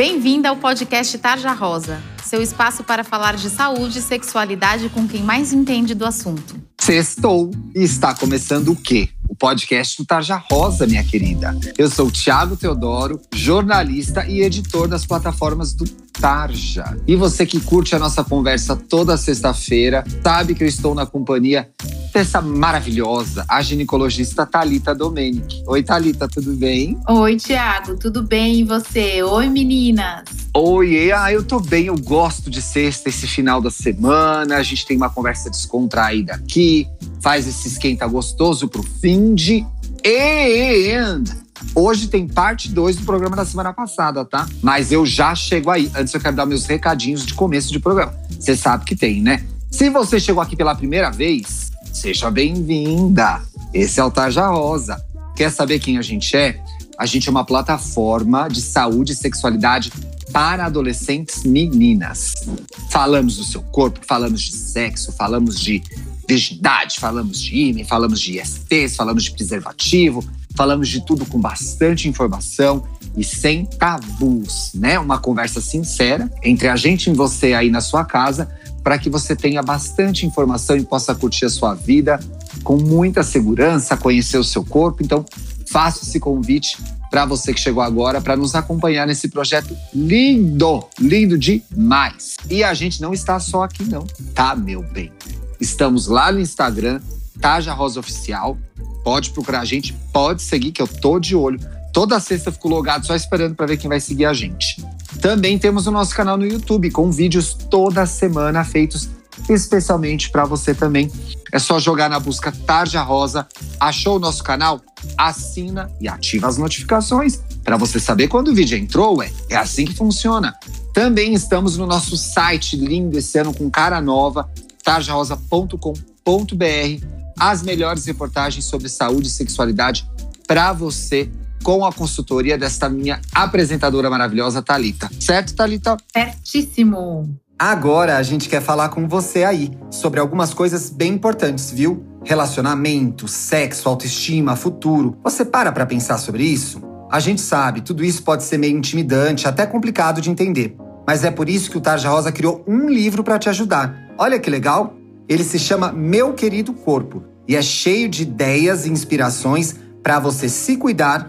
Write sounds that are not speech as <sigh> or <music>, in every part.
Bem-vinda ao podcast Tarja Rosa, seu espaço para falar de saúde e sexualidade com quem mais entende do assunto. Sextou e está começando o quê? O podcast do Tarja Rosa, minha querida. Eu sou o Thiago Teodoro, jornalista e editor das plataformas do Tarja. E você que curte a nossa conversa toda sexta-feira, sabe que eu estou na companhia dessa maravilhosa, a ginecologista Talita Domenic. Oi, Talita, tudo bem? Oi, Tiago, tudo bem? E você? Oi, meninas. Oi, ah, eu tô bem, eu gosto de sexta, esse final da semana. A gente tem uma conversa descontraída aqui, faz esse esquenta gostoso pro fim de. And Hoje tem parte 2 do programa da semana passada, tá? Mas eu já chego aí. Antes eu quero dar meus recadinhos de começo de programa. Você sabe que tem, né? Se você chegou aqui pela primeira vez, Seja bem-vinda. Esse é o Tarja Rosa. Quer saber quem a gente é? A gente é uma plataforma de saúde e sexualidade para adolescentes meninas. Falamos do seu corpo, falamos de sexo, falamos de virgindade, falamos de ímã, falamos de ISTs, falamos de preservativo, falamos de tudo com bastante informação e sem tabus, né? Uma conversa sincera entre a gente e você aí na sua casa para que você tenha bastante informação e possa curtir a sua vida com muita segurança, conhecer o seu corpo. Então, faço esse convite para você que chegou agora para nos acompanhar nesse projeto lindo, lindo demais. E a gente não está só aqui não, tá, meu bem? Estamos lá no Instagram, Taja Rosa Oficial. Pode procurar a gente, pode seguir que eu tô de olho. Toda sexta eu fico logado só esperando para ver quem vai seguir a gente. Também temos o nosso canal no YouTube com vídeos toda semana feitos especialmente para você também. É só jogar na busca Tarja Rosa, achou o nosso canal? Assina e ativa as notificações para você saber quando o vídeo entrou, é, é assim que funciona. Também estamos no nosso site lindo esse ano com cara nova, tarjarosa.com.br, as melhores reportagens sobre saúde e sexualidade para você com a consultoria desta minha apresentadora maravilhosa, Talita. Certo, Talita? Certíssimo. Agora a gente quer falar com você aí sobre algumas coisas bem importantes, viu? Relacionamento, sexo, autoestima, futuro. Você para para pensar sobre isso? A gente sabe, tudo isso pode ser meio intimidante, até complicado de entender. Mas é por isso que o Tarja Rosa criou um livro para te ajudar. Olha que legal! Ele se chama Meu Querido Corpo e é cheio de ideias e inspirações para você se cuidar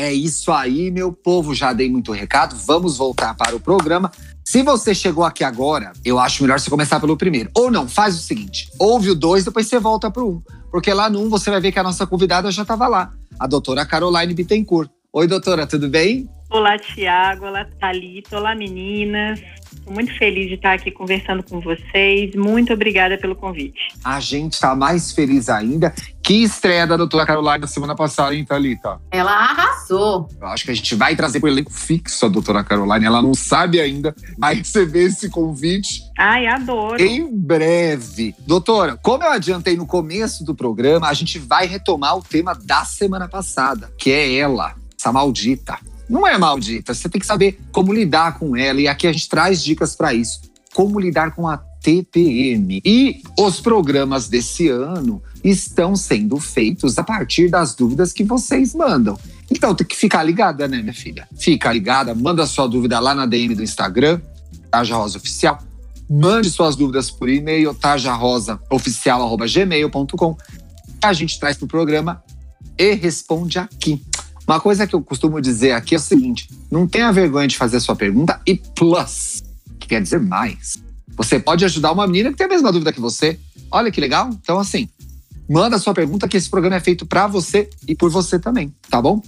É isso aí, meu povo. Já dei muito recado. Vamos voltar para o programa. Se você chegou aqui agora, eu acho melhor você começar pelo primeiro. Ou não, faz o seguinte: ouve o dois, depois você volta para o um. Porque lá no um você vai ver que a nossa convidada já estava lá, a doutora Caroline Bittencourt. Oi, doutora, tudo bem? Olá, Tiago. Olá, Thalita. Olá, meninas. Estou muito feliz de estar aqui conversando com vocês. Muito obrigada pelo convite. A gente está mais feliz ainda. Que estreia da doutora Caroline na semana passada, hein, Thalita? Ela arrasou. Eu acho que a gente vai trazer para o elenco fixo a doutora Caroline. Ela não sabe ainda, vai receber esse convite. Ai, adoro. Em breve. Doutora, como eu adiantei no começo do programa, a gente vai retomar o tema da semana passada, que é ela, essa maldita não é maldita. Você tem que saber como lidar com ela. E aqui a gente traz dicas para isso. Como lidar com a TPM. E os programas desse ano estão sendo feitos a partir das dúvidas que vocês mandam. Então tem que ficar ligada, né, minha filha? Fica ligada, manda sua dúvida lá na DM do Instagram, Taja Rosa Oficial. Mande suas dúvidas por e-mail, tajarosaoficial.gmail.com. A gente traz para o programa e responde aqui. Uma coisa que eu costumo dizer aqui é o seguinte: não tenha vergonha de fazer a sua pergunta e plus, que quer dizer mais. Você pode ajudar uma menina que tem a mesma dúvida que você. Olha que legal. Então, assim, manda sua pergunta que esse programa é feito para você e por você também, tá bom?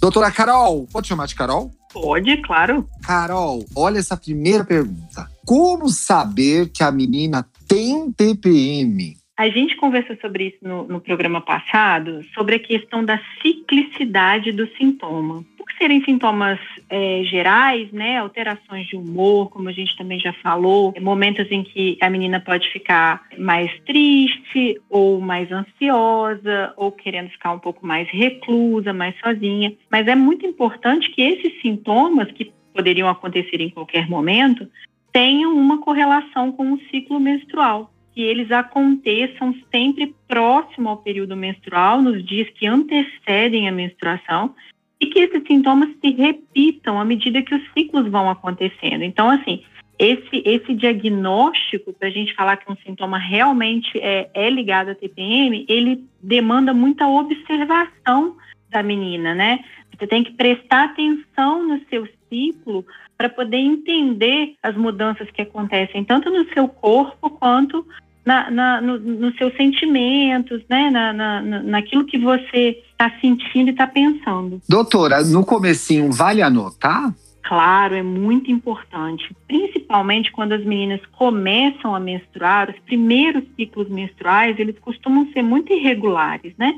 Doutora Carol, pode chamar de Carol? Pode, claro. Carol, olha essa primeira pergunta. Como saber que a menina tem TPM? A gente conversou sobre isso no, no programa passado, sobre a questão da ciclicidade do sintoma. Serem sintomas é, gerais, né, alterações de humor, como a gente também já falou, momentos em que a menina pode ficar mais triste ou mais ansiosa ou querendo ficar um pouco mais reclusa, mais sozinha. Mas é muito importante que esses sintomas que poderiam acontecer em qualquer momento tenham uma correlação com o ciclo menstrual que eles aconteçam sempre próximo ao período menstrual, nos dias que antecedem a menstruação, e que esses sintomas se repitam à medida que os ciclos vão acontecendo. Então, assim, esse, esse diagnóstico, para a gente falar que um sintoma realmente é, é ligado à TPM, ele demanda muita observação da menina, né? Você tem que prestar atenção no seu ciclo para poder entender as mudanças que acontecem tanto no seu corpo quanto na, na, no, nos seus sentimentos, né? Na, na, naquilo que você está sentindo e está pensando. Doutora, no comecinho vale anotar? Claro, é muito importante, principalmente quando as meninas começam a menstruar, os primeiros ciclos menstruais, eles costumam ser muito irregulares, né?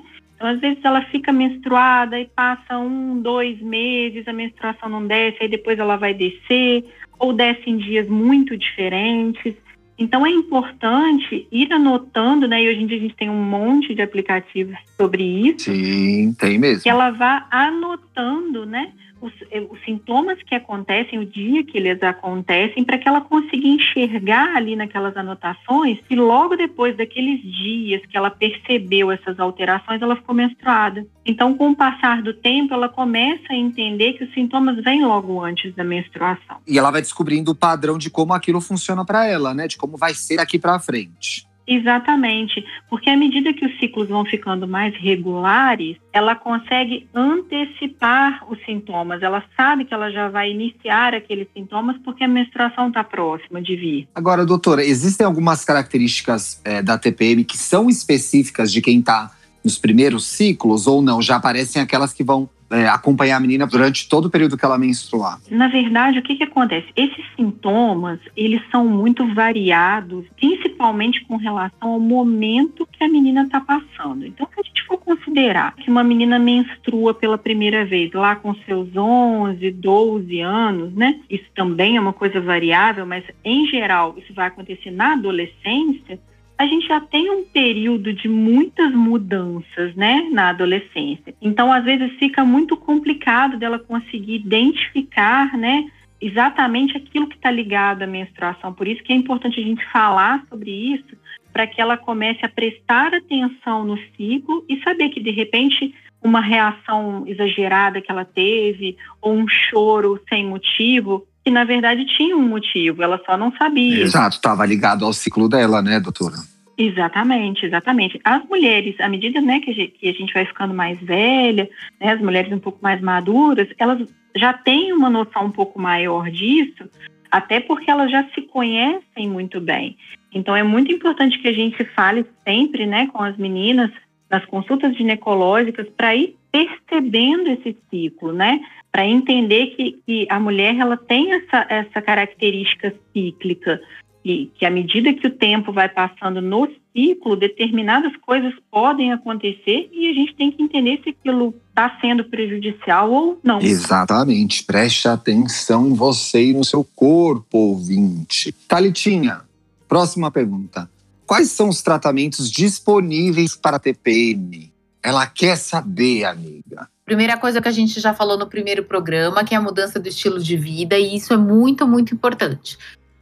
Então, às vezes ela fica menstruada e passa um, dois meses, a menstruação não desce, aí depois ela vai descer, ou desce em dias muito diferentes. Então é importante ir anotando, né? E hoje em dia a gente tem um monte de aplicativos sobre isso. Sim, tem mesmo. Que ela vá anotando, né? Os, eh, os, sintomas que acontecem, o dia que eles acontecem, para que ela consiga enxergar ali naquelas anotações se logo depois daqueles dias que ela percebeu essas alterações, ela ficou menstruada. Então, com o passar do tempo, ela começa a entender que os sintomas vêm logo antes da menstruação. E ela vai descobrindo o padrão de como aquilo funciona para ela, né? De como vai ser daqui para frente. Exatamente, porque à medida que os ciclos vão ficando mais regulares, ela consegue antecipar os sintomas. Ela sabe que ela já vai iniciar aqueles sintomas porque a menstruação está próxima de vir. Agora, doutora, existem algumas características é, da TPM que são específicas de quem está nos primeiros ciclos ou não? Já aparecem aquelas que vão é, acompanhar a menina durante todo o período que ela menstruar? Na verdade, o que, que acontece? Esses sintomas, eles são muito variados, principalmente com relação ao momento que a menina está passando. Então, se a gente for considerar que uma menina menstrua pela primeira vez lá com seus 11, 12 anos, né? Isso também é uma coisa variável, mas em geral isso vai acontecer na adolescência a gente já tem um período de muitas mudanças, né, na adolescência. Então, às vezes fica muito complicado dela conseguir identificar, né, exatamente aquilo que está ligado à menstruação. Por isso que é importante a gente falar sobre isso, para que ela comece a prestar atenção no ciclo e saber que de repente uma reação exagerada que ela teve ou um choro sem motivo que na verdade tinha um motivo, ela só não sabia. Exato, estava ligado ao ciclo dela, né, doutora? Exatamente, exatamente. As mulheres, à medida né, que, a gente, que a gente vai ficando mais velha, né, as mulheres um pouco mais maduras, elas já têm uma noção um pouco maior disso, até porque elas já se conhecem muito bem. Então é muito importante que a gente fale sempre né, com as meninas nas consultas ginecológicas para ir percebendo esse ciclo, né? Para entender que, que, a mulher ela tem essa, essa característica cíclica e que à medida que o tempo vai passando no ciclo, determinadas coisas podem acontecer e a gente tem que entender se aquilo está sendo prejudicial ou não. Exatamente. Preste atenção em você e no seu corpo, ouvinte. Talitinha, próxima pergunta. Quais são os tratamentos disponíveis para TPM? Ela quer saber, amiga. Primeira coisa que a gente já falou no primeiro programa, que é a mudança do estilo de vida, e isso é muito, muito importante.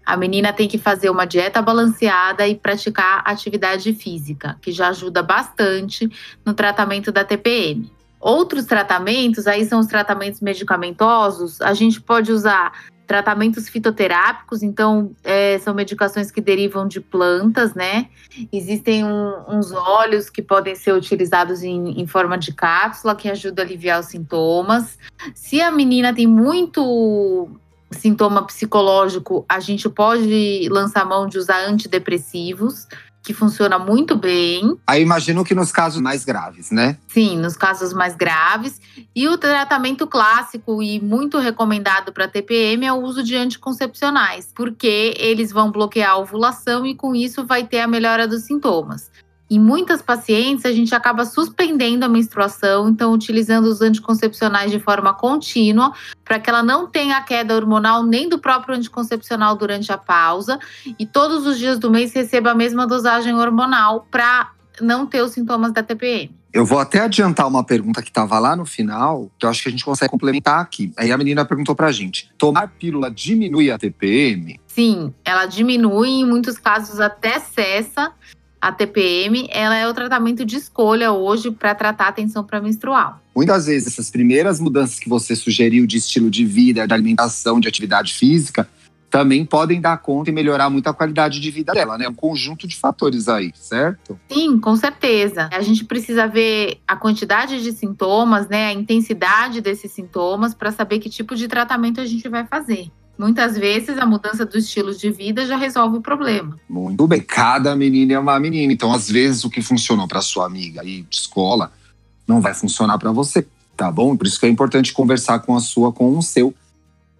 A menina tem que fazer uma dieta balanceada e praticar atividade física, que já ajuda bastante no tratamento da TPM. Outros tratamentos, aí são os tratamentos medicamentosos, a gente pode usar tratamentos fitoterápicos, então é, são medicações que derivam de plantas, né? Existem um, uns óleos que podem ser utilizados em, em, forma de cápsula que ajudam a aliviar os sintomas. Se a menina tem muito sintoma psicológico, a gente pode lançar mão de usar antidepressivos que funciona muito bem. Aí imagino que nos casos mais graves, né? Sim, nos casos mais graves. E o tratamento clássico e muito recomendado para TPM é o uso de anticoncepcionais, porque eles vão bloquear a ovulação e com isso vai ter a melhora dos sintomas. Em muitas pacientes, a gente acaba suspendendo a menstruação, então utilizando os anticoncepcionais de forma contínua, para que ela não tenha queda hormonal nem do próprio anticoncepcional durante a pausa, e todos os dias do mês receba a mesma dosagem hormonal para não ter os sintomas da TPM. Eu vou até adiantar uma pergunta que estava lá no final, que eu acho que a gente consegue complementar aqui. Aí a menina perguntou pra gente: tomar pílula diminui a TPM? Sim, ela diminui, em muitos casos até cessa a TPM, ela é o tratamento de escolha hoje para tratar a tensão pré-menstrual. Muitas vezes essas primeiras mudanças que você sugeriu de estilo de vida, de alimentação, de atividade física, também podem dar conta e melhorar muito a qualidade de vida dela, né? Um conjunto de fatores aí, certo? Sim, com certeza. A gente precisa ver a quantidade de sintomas, né, a intensidade desses sintomas para saber que tipo de tratamento a gente vai fazer. Muitas vezes a mudança do estilo de vida já resolve o problema. Muito bem. Cada menina é uma menina. Então, às vezes, o que funcionou para sua amiga aí de escola não vai funcionar para você, tá bom? Por isso que é importante conversar com a sua, com o seu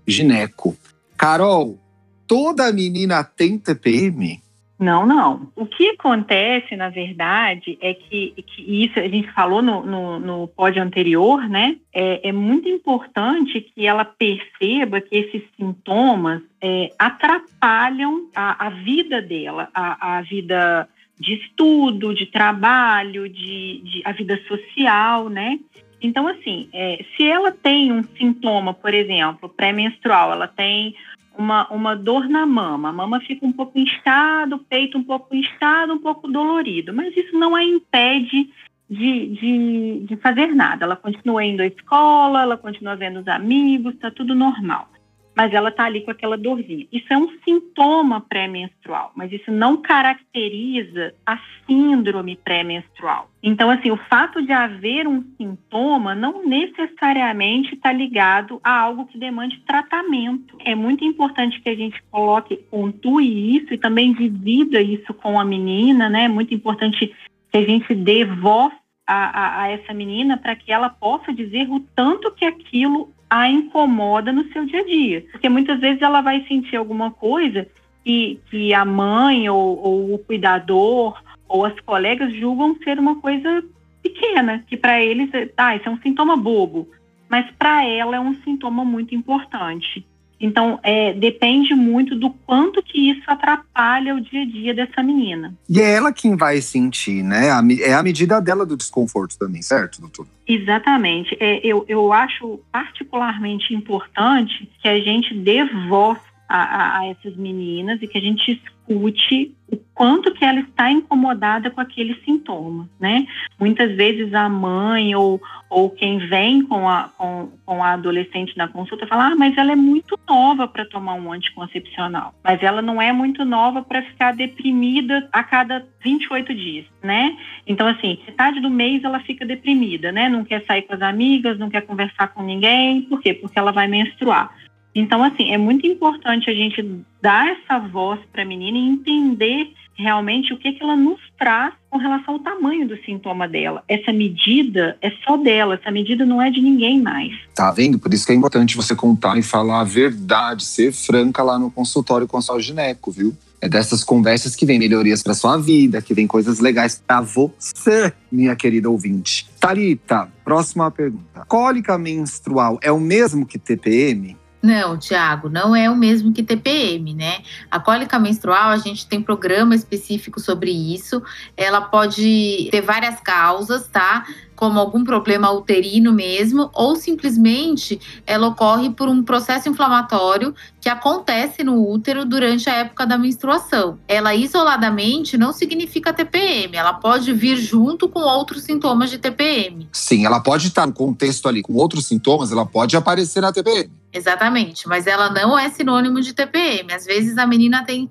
gineco. Carol, toda menina tem TPM? Não, não. O que acontece, na verdade, é que, que isso a gente falou no, no, no pódio anterior, né? É, é, muito importante que ela perceba que esses sintomas é, atrapalham a, a, vida dela, a, a, vida de estudo, de trabalho, de, de a vida social, né? Então, assim, é, se ela tem um sintoma, por exemplo, pré-menstrual, ela tem uma, uma dor na mama. A mama fica um pouco instada, o peito um pouco instado, um pouco dolorido. Mas isso não a impede de, de, de fazer nada. Ela continua indo à escola, ela continua vendo os amigos, está tudo normal mas ela está ali com aquela dorzinha. Isso é um sintoma pré-menstrual, mas isso não caracteriza a síndrome pré-menstrual. Então, assim, o fato de haver um sintoma não necessariamente está ligado a algo que demande tratamento. É muito importante que a gente coloque, pontue isso e também divida isso com a menina, né? É muito importante que a gente dê voz a, a, a essa menina para que ela possa dizer o tanto que aquilo a incomoda no seu dia a dia. Porque muitas vezes ela vai sentir alguma coisa que, que a mãe ou, ou o cuidador ou as colegas julgam ser uma coisa pequena, que para eles, ah, isso é um sintoma bobo, mas para ela é um sintoma muito importante. Então, é, depende muito do quanto que isso atrapalha o dia a dia dessa menina. E é ela quem vai sentir, né? É a medida dela do desconforto também, certo, doutor? Exatamente. É, eu, eu acho particularmente importante que a gente dê voz a, a, a essas meninas e que a gente escute o quanto que ela está incomodada com aquele sintoma, né? Muitas vezes a mãe ou, ou quem vem com a, com, com a adolescente na consulta fala, ah, mas ela é muito nova para tomar um anticoncepcional, mas ela não é muito nova para ficar deprimida a cada 28 dias, né? Então, assim, metade do mês ela fica deprimida, né? Não quer sair com as amigas, não quer conversar com ninguém, por quê? Porque ela vai menstruar. Então, assim, é muito importante a gente dar essa voz para a menina e entender realmente o que, que ela nos traz com relação ao tamanho do sintoma dela. Essa medida é só dela, essa medida não é de ninguém mais. Tá vendo? Por isso que é importante você contar e falar a verdade, ser franca lá no consultório com a sua gineco, viu? É dessas conversas que vem melhorias para sua vida, que vem coisas legais para você, minha querida ouvinte. Tarita, próxima pergunta. Cólica menstrual é o mesmo que TPM? Não, Tiago, não é o mesmo que TPM, né? A cólica menstrual, a gente tem programa específico sobre isso. Ela pode ter várias causas, tá? como algum problema uterino mesmo, ou simplesmente ela ocorre por um processo inflamatório que acontece no útero durante a época da menstruação. Ela isoladamente não significa TPM, ela pode vir junto com outros sintomas de TPM. Sim, ela pode estar no contexto ali com outros sintomas, ela pode aparecer na TPM. Exatamente, mas ela não é sinônimo de TPM. Às vezes a menina tem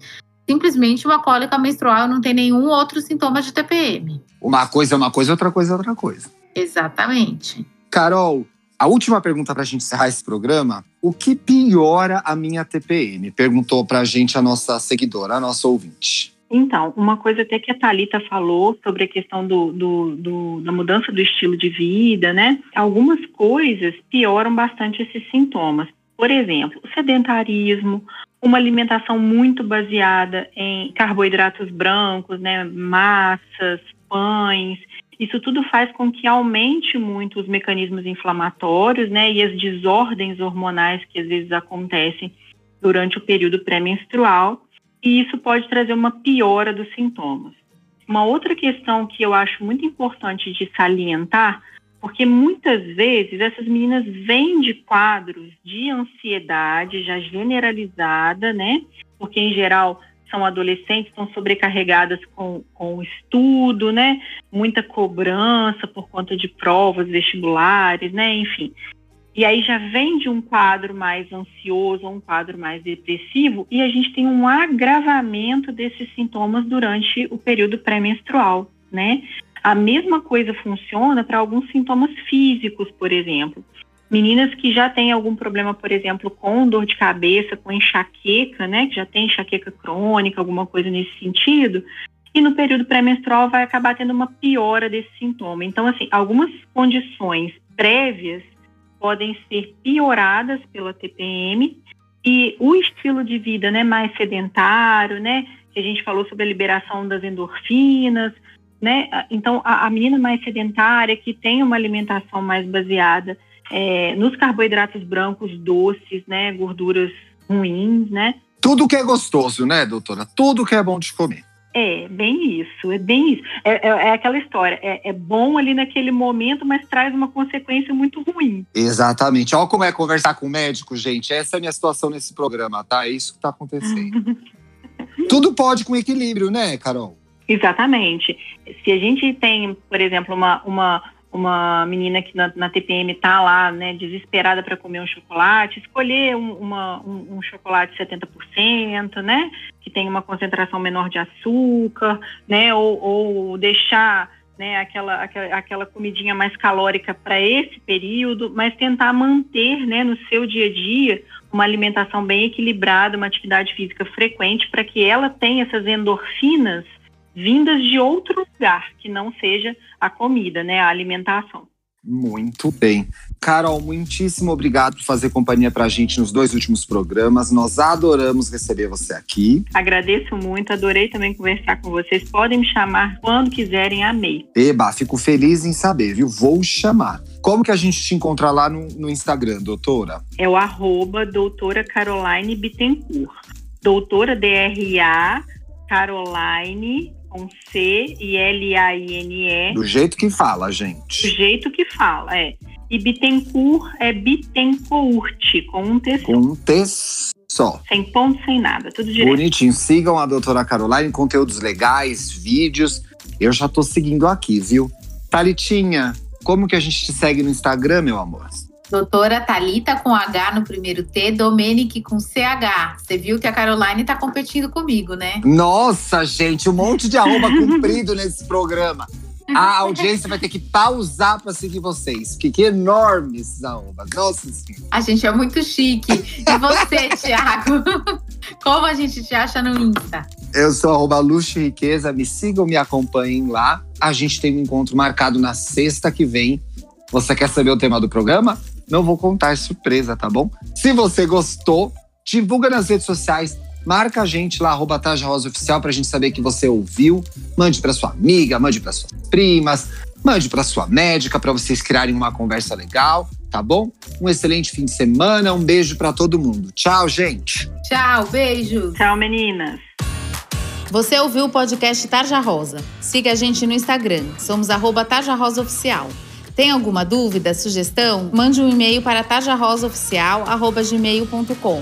simplesmente uma cólica menstrual e não tem nenhum outro sintoma de TPM. Uma coisa é uma coisa, outra coisa é outra coisa. Exatamente. Carol, a última pergunta para a gente encerrar esse programa: o que piora a minha TPM? Perguntou para a gente a nossa seguidora, a nossa ouvinte. Então, uma coisa até que a Thalita falou sobre a questão do, do, do, da mudança do estilo de vida, né? Algumas coisas pioram bastante esses sintomas. Por exemplo, o sedentarismo, uma alimentação muito baseada em carboidratos brancos, né? Massas, pães. Isso tudo faz com que aumente muito os mecanismos inflamatórios, né? E as desordens hormonais que às vezes acontecem durante o período pré-menstrual e isso pode trazer uma piora dos sintomas. Uma outra questão que eu acho muito importante de salientar, porque muitas vezes essas meninas vêm de quadros de ansiedade já generalizada, né? Porque em geral são adolescentes, estão sobrecarregadas com, com estudo, né? Muita cobrança por conta de provas vestibulares, né? Enfim. E aí já vem de um quadro mais ansioso, um quadro mais depressivo, e a gente tem um agravamento desses sintomas durante o período pré-menstrual, né? A mesma coisa funciona para alguns sintomas físicos, por exemplo. Meninas que já têm algum problema, por exemplo, com dor de cabeça, com enxaqueca, né? Que já tem enxaqueca crônica, alguma coisa nesse sentido, e no período pré-menstrual vai acabar tendo uma piora desse sintoma. Então, assim, algumas condições prévias podem ser pioradas pela TPM e o estilo de vida, né, mais sedentário, né, que a gente falou sobre a liberação das endorfinas, né, então a, a menina mais sedentária que tem uma alimentação mais baseada é, nos carboidratos brancos doces, né, gorduras ruins, né. Tudo que é gostoso, né, doutora? Tudo que é bom de comer. É, bem isso, é bem isso. É, é, é aquela história, é, é, bom ali naquele momento, mas traz uma consequência muito ruim. Exatamente. Olha como é conversar com o médico, gente. Essa é a minha situação nesse programa, tá? É isso que tá acontecendo. <laughs> Tudo pode com equilíbrio, né, Carol? Exatamente. Se a gente tem, por exemplo, uma, uma uma menina que na, na TPM está lá, né, desesperada para comer um chocolate, escolher um, uma, um, um chocolate 70%, né, que tem uma concentração menor de açúcar, né, ou, ou deixar né, aquela, aquela, aquela comidinha mais calórica para esse período, mas tentar manter, né, no seu dia a dia uma alimentação bem equilibrada, uma atividade física frequente, para que ela tenha essas endorfinas vindas de outro lugar que não seja a comida, né, a alimentação. Muito bem. Carol, muitíssimo obrigado por fazer companhia para a gente nos dois últimos programas. Nós adoramos receber você aqui. Agradeço muito, adorei também conversar com vocês. Podem me chamar quando quiserem, amei. Eba, fico feliz em saber, viu? Vou chamar. Como que a gente te encontra lá no, no Instagram, doutora? É o arroba doutora Caroline Bittencourt. Doutora D-R-A Caroline com C e L-A-I-N-E. Do jeito que fala, gente. Do jeito que fala, é. E Bittencourt é Bittencourt, com um T Com um T só. Sem ponto, sem nada, tudo direito. Bonitinho. Sigam a doutora Caroline, conteúdos legais, vídeos. Eu já tô seguindo aqui, viu? Talitinha, como que a gente te segue no Instagram, meu amor? Doutora Talita com H no primeiro T, Domenic com CH. Você viu que a Caroline tá competindo comigo, né? Nossa, gente, um monte de arroba <laughs> cumprido nesse programa. A audiência vai ter que pausar para seguir vocês. Que, que enormes esses arrobas. Nossa senhora. A gente é muito chique. E você, <laughs> Thiago? Como a gente te acha no Insta? Eu sou arroba Luxo e Riqueza. Me sigam, me acompanhem lá. A gente tem um encontro marcado na sexta que vem. Você quer saber o tema do programa? Não vou contar, é surpresa, tá bom? Se você gostou, divulga nas redes sociais, marca a gente lá, arroba Taja Rosa Oficial, pra gente saber que você ouviu. Mande pra sua amiga, mande pra suas primas, mande pra sua médica, para vocês criarem uma conversa legal, tá bom? Um excelente fim de semana, um beijo para todo mundo. Tchau, gente. Tchau, beijo. Tchau, meninas. Você ouviu o podcast Tarja Rosa? Siga a gente no Instagram, somos arroba Tarja Rosa Oficial. Tem alguma dúvida, sugestão? Mande um e-mail para tajarosaoficial.gmail.com